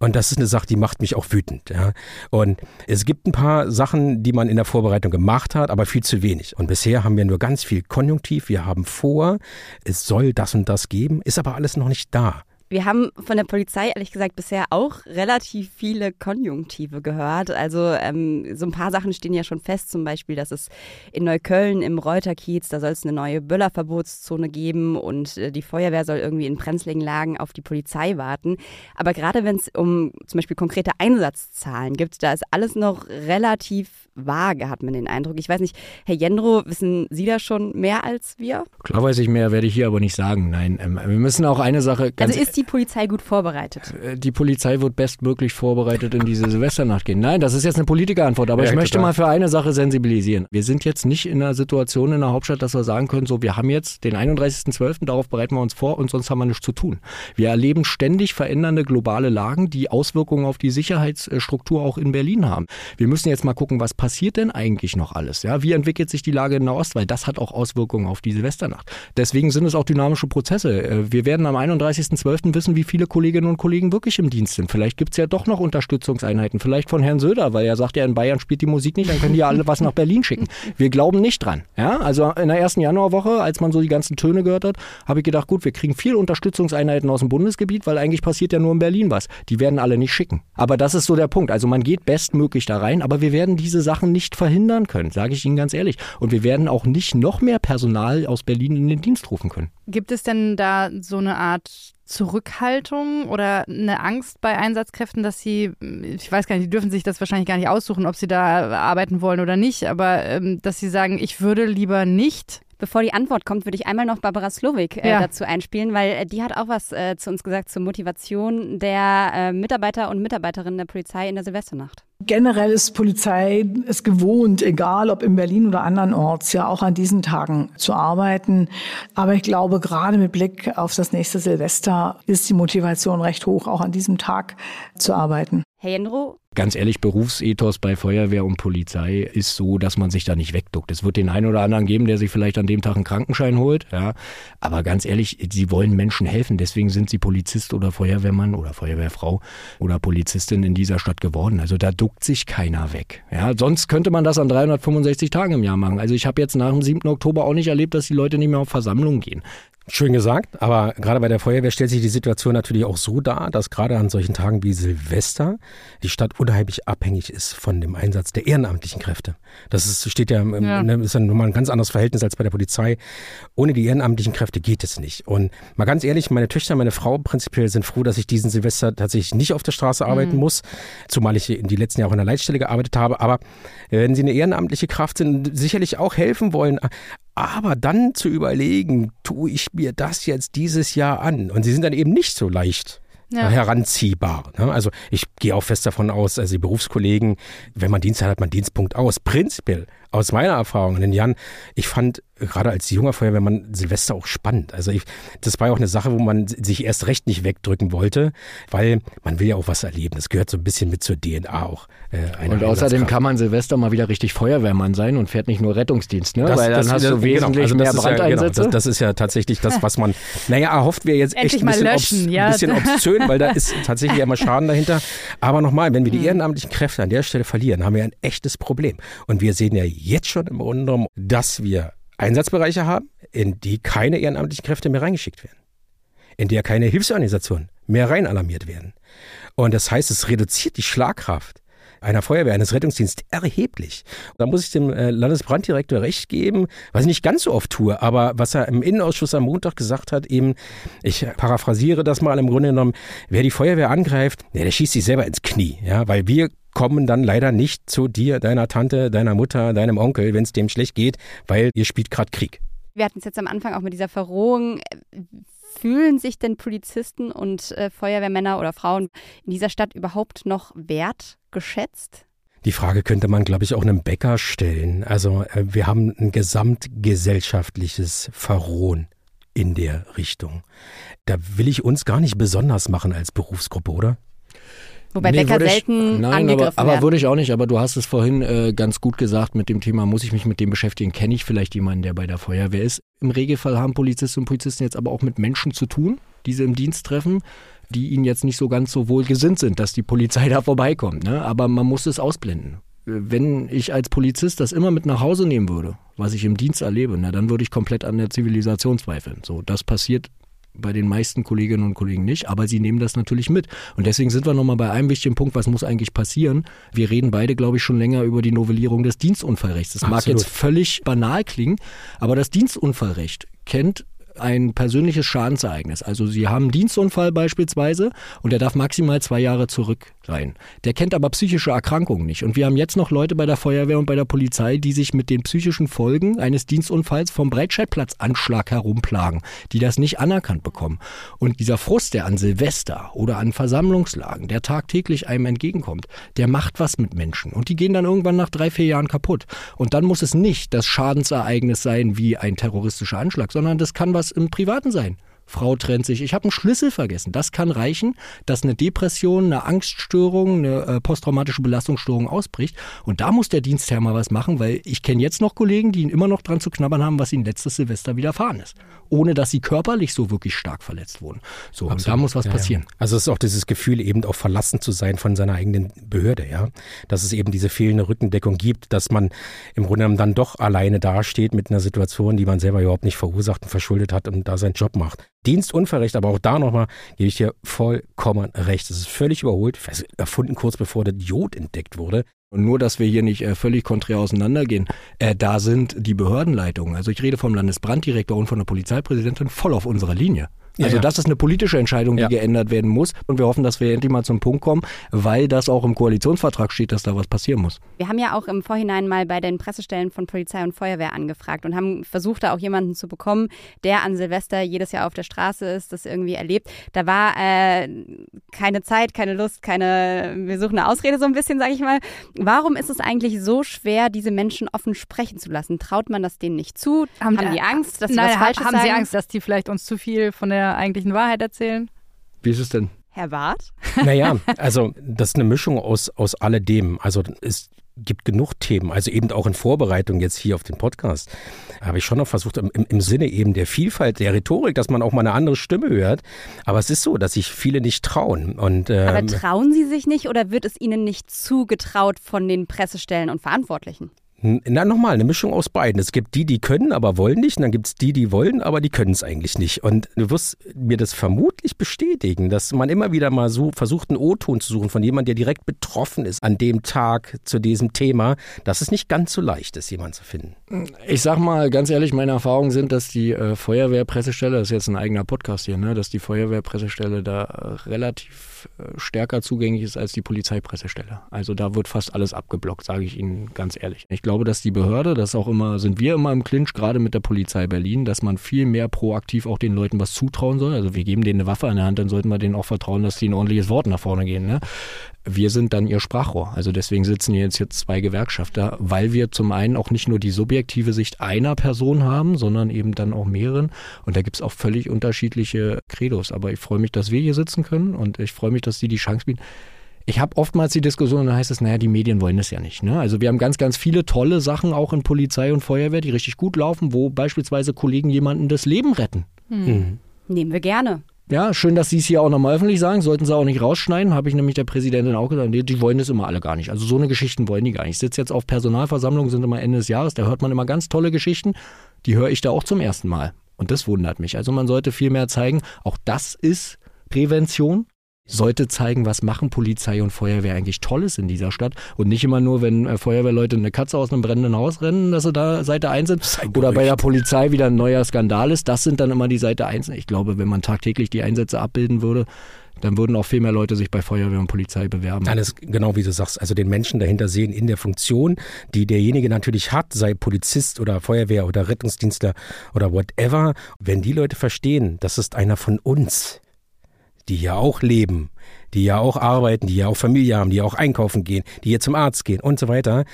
Und das ist eine Sache, die macht mich auch wütend. Ja. Und es gibt ein paar Sachen, die man in der Vorbereitung gemacht hat, aber viel zu wenig. Und bisher haben wir nur ganz viel Konjunktiv. Wir haben vor, es soll das und das geben, ist aber alles noch nicht da. Wir haben von der Polizei ehrlich gesagt bisher auch relativ viele Konjunktive gehört. Also ähm, so ein paar Sachen stehen ja schon fest, zum Beispiel, dass es in Neukölln im Reuterkiez, da soll es eine neue Böllerverbotszone geben und äh, die Feuerwehr soll irgendwie in brenzligen Lagen auf die Polizei warten. Aber gerade wenn es um zum Beispiel konkrete Einsatzzahlen gibt, da ist alles noch relativ vage, hat man den Eindruck. Ich weiß nicht, Herr Jendro, wissen Sie da schon mehr als wir? Klar weiß ich mehr, werde ich hier aber nicht sagen. Nein, ähm, wir müssen auch eine Sache ganz Also ist die Polizei gut vorbereitet? Äh, die Polizei wird bestmöglich vorbereitet in diese Silvesternacht gehen. Nein, das ist jetzt eine Politikerantwort, aber ja, ich möchte total. mal für eine Sache sensibilisieren. Wir sind jetzt nicht in einer Situation in der Hauptstadt, dass wir sagen können, so, wir haben jetzt den 31.12., darauf bereiten wir uns vor und sonst haben wir nichts zu tun. Wir erleben ständig verändernde globale Lagen, die Auswirkungen auf die Sicherheitsstruktur auch in Berlin haben. Wir müssen jetzt mal gucken, was passiert denn eigentlich noch alles? Ja, wie entwickelt sich die Lage in Nahost? Weil das hat auch Auswirkungen auf die Silvesternacht. Deswegen sind es auch dynamische Prozesse. Äh, wir werden am 31.12. wissen, wie viele Kolleginnen und Kollegen wirklich im Dienst sind. Vielleicht gibt es ja doch noch Unterstützungseinheiten. Vielleicht von Herrn Söder, weil er sagt ja, in Bayern spielt die Musik nicht, dann können die ja alle was nach Berlin schicken. Wir glauben nicht dran. Ja, also in der ersten Januarwoche, als man so die ganzen Töne gehört hat, habe ich gedacht, gut, wir kriegen viel Unterstützungseinheiten aus dem Bundesgebiet, weil eigentlich passiert ja nur in Berlin was. Die werden alle nicht schicken. Aber das ist so der Punkt. Also man geht bestmöglich da rein, aber wir werden diese Sachen nicht verhindern können, sage ich Ihnen ganz ehrlich. Und wir werden auch nicht noch mehr Personal aus Berlin in den Dienst rufen können. Gibt es denn da so eine Art Zurückhaltung oder eine Angst bei Einsatzkräften, dass sie, ich weiß gar nicht, die dürfen sich das wahrscheinlich gar nicht aussuchen, ob sie da arbeiten wollen oder nicht, aber ähm, dass sie sagen, ich würde lieber nicht Bevor die Antwort kommt, würde ich einmal noch Barbara Slowik äh, ja. dazu einspielen, weil äh, die hat auch was äh, zu uns gesagt zur Motivation der äh, Mitarbeiter und Mitarbeiterinnen der Polizei in der Silvesternacht. Generell ist Polizei es gewohnt, egal ob in Berlin oder andernorts, ja auch an diesen Tagen zu arbeiten. Aber ich glaube, gerade mit Blick auf das nächste Silvester ist die Motivation recht hoch, auch an diesem Tag zu arbeiten. Herr Jendro, Ganz ehrlich, Berufsethos bei Feuerwehr und Polizei ist so, dass man sich da nicht wegduckt. Es wird den einen oder anderen geben, der sich vielleicht an dem Tag einen Krankenschein holt, ja. Aber ganz ehrlich, sie wollen Menschen helfen. Deswegen sind sie Polizist oder Feuerwehrmann oder Feuerwehrfrau oder Polizistin in dieser Stadt geworden. Also da duckt sich keiner weg. Ja, sonst könnte man das an 365 Tagen im Jahr machen. Also ich habe jetzt nach dem 7. Oktober auch nicht erlebt, dass die Leute nicht mehr auf Versammlungen gehen. Schön gesagt, aber gerade bei der Feuerwehr stellt sich die Situation natürlich auch so dar, dass gerade an solchen Tagen wie Silvester die Stadt unheimlich abhängig ist von dem Einsatz der ehrenamtlichen Kräfte. Das ist, steht ja, ja. Ne, ist ja nochmal ein ganz anderes Verhältnis als bei der Polizei. Ohne die ehrenamtlichen Kräfte geht es nicht. Und mal ganz ehrlich, meine Töchter, meine Frau prinzipiell sind froh, dass ich diesen Silvester tatsächlich nicht auf der Straße arbeiten mhm. muss, zumal ich in die letzten Jahre in der Leitstelle gearbeitet habe. Aber wenn sie eine ehrenamtliche Kraft sind, sicherlich auch helfen wollen, aber dann zu überlegen, tue ich mir das jetzt dieses Jahr an? Und sie sind dann eben nicht so leicht ja. heranziehbar. Ne? Also ich gehe auch fest davon aus, also die Berufskollegen, wenn man Dienst hat, hat man Dienstpunkt aus. Prinzipiell aus meiner Erfahrung in den Jahren, ich fand gerade als junger Feuerwehrmann Silvester auch spannend. Also ich, das war ja auch eine Sache, wo man sich erst recht nicht wegdrücken wollte, weil man will ja auch was erleben. Das gehört so ein bisschen mit zur DNA auch. Äh, und außerdem kann man Silvester mal wieder richtig Feuerwehrmann sein und fährt nicht nur Rettungsdienst, ne? Das, weil dann das, hast du genau, wesentlich also mehr Brandeinsätze. Ja, genau, das, das, ist ja tatsächlich das, was man, naja, erhofft wir jetzt echt ein bisschen, löschen, obs, ja. bisschen obszön, weil da ist tatsächlich immer Schaden dahinter. Aber nochmal, wenn wir die hm. ehrenamtlichen Kräfte an der Stelle verlieren, haben wir ein echtes Problem. Und wir sehen ja jetzt schon im Grunde genommen, dass wir Einsatzbereiche haben, in die keine ehrenamtlichen Kräfte mehr reingeschickt werden, in der keine Hilfsorganisationen mehr rein alarmiert werden. Und das heißt, es reduziert die Schlagkraft einer Feuerwehr, eines Rettungsdienstes erheblich. Da muss ich dem äh, Landesbranddirektor recht geben, was ich nicht ganz so oft tue, aber was er im Innenausschuss am Montag gesagt hat, eben, ich paraphrasiere das mal im Grunde genommen, wer die Feuerwehr angreift, der schießt sich selber ins Knie, ja, weil wir kommen dann leider nicht zu dir, deiner Tante, deiner Mutter, deinem Onkel, wenn es dem schlecht geht, weil ihr spielt gerade Krieg. Wir hatten es jetzt am Anfang auch mit dieser Verrohung. Fühlen sich denn Polizisten und äh, Feuerwehrmänner oder Frauen in dieser Stadt überhaupt noch wertgeschätzt? Die Frage könnte man, glaube ich, auch einem Bäcker stellen. Also äh, wir haben ein gesamtgesellschaftliches Verrohen in der Richtung. Da will ich uns gar nicht besonders machen als Berufsgruppe, oder? Wobei Nee, Bäcker würde ich- selten Nein, angegriffen aber, aber würde ich auch nicht. Aber du hast es vorhin äh, ganz gut gesagt mit dem Thema, muss ich mich mit dem beschäftigen? Kenne ich vielleicht jemanden, der bei der Feuerwehr ist? Im Regelfall haben Polizistinnen und Polizisten jetzt aber auch mit Menschen zu tun, die sie im Dienst treffen, die ihnen jetzt nicht so ganz so wohl gesinnt sind, dass die Polizei da vorbeikommt. Ne? Aber man muss es ausblenden. Wenn ich als Polizist das immer mit nach Hause nehmen würde, was ich im Dienst erlebe, na, dann würde ich komplett an der Zivilisation zweifeln. So, das passiert bei den meisten Kolleginnen und Kollegen nicht, aber sie nehmen das natürlich mit. Und deswegen sind wir nochmal bei einem wichtigen Punkt, was muss eigentlich passieren? Wir reden beide, glaube ich, schon länger über die Novellierung des Dienstunfallrechts. Das mag Absolut. jetzt völlig banal klingen, aber das Dienstunfallrecht kennt ein persönliches Schadensereignis. Also Sie haben einen Dienstunfall beispielsweise und der darf maximal zwei Jahre zurück sein. Der kennt aber psychische Erkrankungen nicht. Und wir haben jetzt noch Leute bei der Feuerwehr und bei der Polizei, die sich mit den psychischen Folgen eines Dienstunfalls vom Breitscheidplatzanschlag herumplagen, die das nicht anerkannt bekommen. Und dieser Frust, der an Silvester oder an Versammlungslagen, der tagtäglich einem entgegenkommt, der macht was mit Menschen. Und die gehen dann irgendwann nach drei, vier Jahren kaputt. Und dann muss es nicht das Schadensereignis sein wie ein terroristischer Anschlag, sondern das kann was im Privaten sein. Frau trennt sich, ich habe einen Schlüssel vergessen. Das kann reichen, dass eine Depression, eine Angststörung, eine äh, posttraumatische Belastungsstörung ausbricht. Und da muss der Dienstherr mal was machen, weil ich kenne jetzt noch Kollegen, die ihn immer noch dran zu knabbern haben, was ihnen letztes Silvester widerfahren ist. Ohne dass sie körperlich so wirklich stark verletzt wurden. So, und da muss was Ja, ja. passieren. Also es ist auch dieses Gefühl, eben auch verlassen zu sein von seiner eigenen Behörde, ja. Dass es eben diese fehlende Rückendeckung gibt, dass man im Grunde genommen dann doch alleine dasteht mit einer Situation, die man selber überhaupt nicht verursacht und verschuldet hat und da seinen Job macht. Dienstunfallrecht, aber auch da nochmal gebe ich dir vollkommen recht. Es ist völlig überholt, erfunden kurz bevor der Jod entdeckt wurde. Und nur, dass wir hier nicht äh, völlig konträr auseinandergehen, äh, da sind die Behördenleitungen, also ich rede vom Landesbranddirektor und von der Polizeipräsidentin, voll auf unserer Linie. Also ja. das ist eine politische Entscheidung, die Ja. geändert werden muss. Und wir hoffen, dass wir endlich mal zum Punkt kommen, weil das auch im Koalitionsvertrag steht, dass da was passieren muss. Wir haben ja auch im Vorhinein mal bei den Pressestellen von Polizei und Feuerwehr angefragt und haben versucht, da auch jemanden zu bekommen, der an Silvester jedes Jahr auf der Straße ist, das irgendwie erlebt. Da war äh, keine Zeit, keine Lust, keine, wir suchen eine Ausrede so ein bisschen, sage ich mal. Warum ist es eigentlich so schwer, diese Menschen offen sprechen zu lassen? Traut man das denen nicht zu? Haben, die Angst, dass sie Nein, was Falsches haben sagen? Sie Angst, dass die vielleicht uns zu viel von der eigentlichen Wahrheit erzählen? Wie ist es denn? Herr Barth? Naja, also das ist eine Mischung aus, aus alledem. Also es gibt genug Themen, also eben auch in Vorbereitung jetzt hier auf den Podcast, habe ich schon noch versucht, im, im, im Sinne eben der Vielfalt der Rhetorik, dass man auch mal eine andere Stimme hört. Aber es ist so, dass sich viele nicht trauen. Und, ähm, Aber trauen sie sich nicht oder wird es ihnen nicht zugetraut von den Pressestellen und Verantwortlichen? Na, nochmal, eine Mischung aus beiden. Es gibt die, die können, aber wollen nicht. Und dann gibt es die, die wollen, aber die können es eigentlich nicht. Und du wirst mir das vermutlich bestätigen, dass man immer wieder mal so versucht, einen O-Ton zu suchen von jemandem, der direkt betroffen ist an dem Tag zu diesem Thema, dass es nicht ganz so leicht ist, jemanden zu finden. Ich sag mal ganz ehrlich, meine Erfahrungen sind, dass die äh, Feuerwehrpressestelle, das ist jetzt ein eigener Podcast hier, ne, dass die Feuerwehrpressestelle da äh, relativ äh, stärker zugänglich ist als die Polizeipressestelle. Also da wird fast alles abgeblockt, sage ich Ihnen ganz ehrlich. Ich glaube, dass die Behörde, das auch immer, sind wir immer im Clinch, gerade mit der Polizei Berlin, dass man viel mehr proaktiv auch den Leuten was zutrauen soll. Also wir geben denen eine Waffe an der Hand, dann sollten wir denen auch vertrauen, dass die ein ordentliches Wort nach vorne gehen. Ne? Wir sind dann ihr Sprachrohr. Also deswegen sitzen hier jetzt, jetzt zwei Gewerkschafter, weil wir zum einen auch nicht nur die subjektive Sicht einer Person haben, sondern eben dann auch mehreren. Und da gibt's auch völlig unterschiedliche Credos. Aber ich freue mich, dass wir hier sitzen können und ich freue mich, dass die die Chance bieten. Ich habe oftmals die Diskussion, da heißt es, naja, die Medien wollen das ja nicht. Ne? Also wir haben ganz, ganz viele tolle Sachen auch in Polizei und Feuerwehr, die richtig gut laufen, wo beispielsweise Kollegen jemanden das Leben retten. Hm. Nehmen wir gerne. Ja, schön, dass Sie es hier auch nochmal öffentlich sagen. Sollten Sie auch nicht rausschneiden, habe ich nämlich der Präsidentin auch gesagt. Nee, die wollen das immer alle gar nicht. Also so eine Geschichten wollen die gar nicht. Ich sitze jetzt auf Personalversammlungen, sind immer Ende des Jahres, da hört man immer ganz tolle Geschichten. Die höre ich da auch zum ersten Mal. Und das wundert mich. Also man sollte viel mehr zeigen, auch das ist Prävention. Sollte zeigen, was machen Polizei und Feuerwehr eigentlich Tolles in dieser Stadt. Und nicht immer nur, wenn äh, Feuerwehrleute eine Katze aus einem brennenden Haus rennen, dass sie da Seite 1 sind. Oder bei der Polizei wieder ein neuer Skandal ist. Das sind dann immer die Seite 1. Ich glaube, wenn man tagtäglich die Einsätze abbilden würde, dann würden auch viel mehr Leute sich bei Feuerwehr und Polizei bewerben. Alles genau wie du sagst, also den Menschen dahinter sehen in der Funktion, die derjenige natürlich hat, sei Polizist oder Feuerwehr oder Rettungsdienstler oder whatever. Wenn die Leute verstehen, das ist einer von uns, die ja auch leben, die ja auch arbeiten, die ja auch Familie haben, die ja auch einkaufen gehen, die hier zum Arzt gehen und so weiter,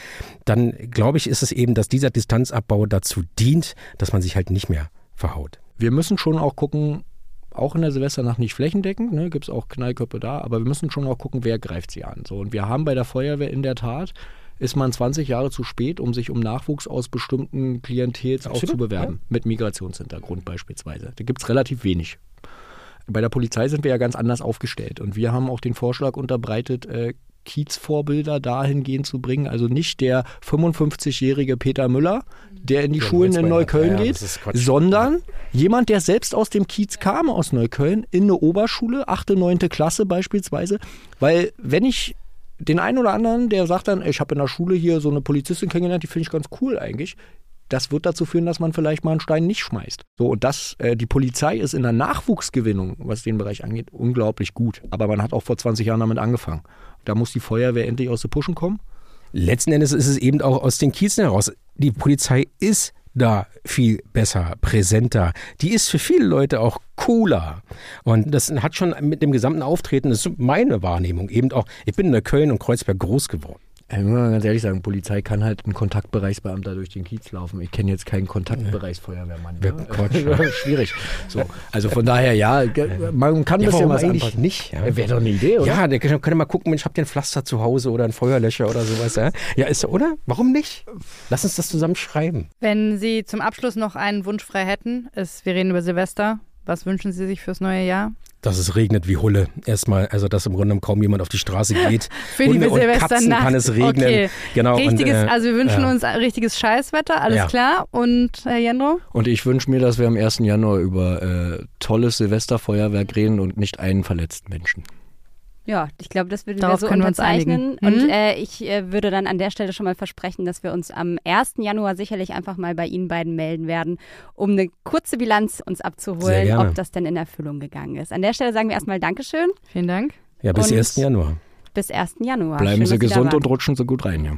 dann glaube ich, ist es eben, dass dieser Distanzabbau dazu dient, dass man sich halt nicht mehr verhaut. Wir müssen schon auch gucken, auch in der Silvesternacht nicht flächendeckend, ne, gibt es auch Knallköpfe da, aber wir müssen schon auch gucken, wer greift sie an. So, und wir haben bei der Feuerwehr in der Tat ist man 20 Jahre zu spät, um sich um Nachwuchs aus bestimmten Klientels auch zu bewerben. Ja. Mit Migrationshintergrund beispielsweise. Da gibt es relativ wenig. Bei der Polizei sind wir ja ganz anders aufgestellt. Und wir haben auch den Vorschlag unterbreitet, äh, Kiezvorbilder dahingehend zu bringen. Also nicht der 55-jährige Peter Müller, der in die ja, Schulen in Neukölln ja, geht, sondern jemand, der selbst aus dem Kiez kam, aus Neukölln, in eine Oberschule, 8., 9. Klasse beispielsweise. Weil wenn ich den einen oder anderen, der sagt dann, ich habe in der Schule hier so eine Polizistin kennengelernt, die finde ich ganz cool eigentlich. Das wird dazu führen, dass man vielleicht mal einen Stein nicht schmeißt. So, und das, äh, die Polizei ist in der Nachwuchsgewinnung, was den Bereich angeht, unglaublich gut. Aber man hat auch vor 20 Jahren damit angefangen. Da muss die Feuerwehr endlich aus den Puschen kommen. Letzten Endes ist es eben auch aus den Kiezen heraus. Die Polizei ist da viel besser, präsenter. Die ist für viele Leute auch cooler. Und das hat schon mit dem gesamten Auftreten, das ist meine Wahrnehmung eben auch, ich bin in Köln und Kreuzberg groß geworden. Ich muss mal ganz ehrlich sagen, Polizei kann halt ein Kontaktbereichsbeamter durch den Kiez laufen. Ich kenne jetzt keinen Kontaktbereichsfeuerwehrmann. Ja. Quatsch, Schwierig. So, also von daher, ja, man kann ja, das ja was eigentlich nicht. Ja. Wäre doch eine Idee, oder? Ja, der könnte mal gucken, Mensch, habt ihr ein Pflaster zu Hause oder ein Feuerlöscher oder sowas? Ja, ja ist oder? Warum nicht? Lass uns das zusammen schreiben. Wenn Sie zum Abschluss noch einen Wunsch frei hätten, ist, wir reden über Silvester. Was wünschen Sie sich fürs neue Jahr? Dass es regnet wie Hulle. Erstmal, also dass im Grunde kaum jemand auf die Straße geht. Für die Hunde und Katzen kann es regnen. Okay. Genau. Richtiges, und, äh, also wir wünschen ja. uns richtiges Scheißwetter, alles ja. klar. Und Herr Jendro? Und ich wünsche mir, dass wir am 1. Januar über äh, tolles Silvesterfeuerwerk reden und nicht einen verletzten Menschen. Ja, ich glaube, das würden Darauf wir so können unterzeichnen. Wir uns und mhm. äh, ich äh, würde dann an der Stelle schon mal versprechen, dass wir uns am 1. Januar sicherlich einfach mal bei Ihnen beiden melden werden, um eine kurze Bilanz uns abzuholen, ob das denn in Erfüllung gegangen ist. An der Stelle sagen wir erstmal Dankeschön. Vielen Dank. Ja, bis und 1. Januar. Bis 1. Januar. Bleiben Schön, Sie gesund und rutschen Sie gut rein, ja.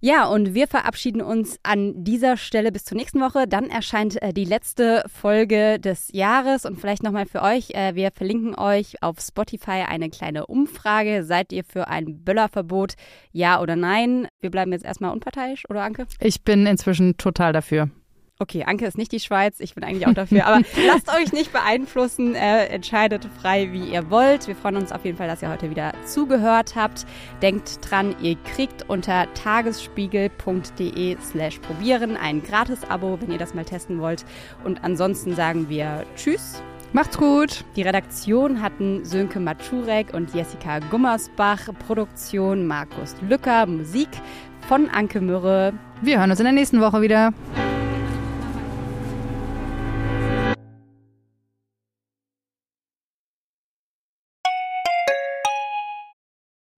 Ja, und wir verabschieden uns an dieser Stelle bis zur nächsten Woche. Dann erscheint äh, die letzte Folge des Jahres und vielleicht nochmal für euch. Äh, wir verlinken euch auf Spotify eine kleine Umfrage. Seid ihr für ein Böllerverbot? Ja oder nein? Wir bleiben jetzt erstmal unparteiisch, oder Anke? Ich bin inzwischen total dafür. Okay, Anke ist nicht die Schweiz, ich bin eigentlich auch dafür. Aber lasst euch nicht beeinflussen, äh, entscheidet frei, wie ihr wollt. Wir freuen uns auf jeden Fall, dass ihr heute wieder zugehört habt. Denkt dran, ihr kriegt unter tagesspiegel.de slash probieren ein Gratis-Abo, wenn ihr das mal testen wollt. Und ansonsten sagen wir Tschüss. Macht's gut. Die Redaktion hatten Sönke Matschurek und Jessica Gummersbach. Produktion Markus Lücker. Musik von Anke Mürre. Wir hören uns in der nächsten Woche wieder.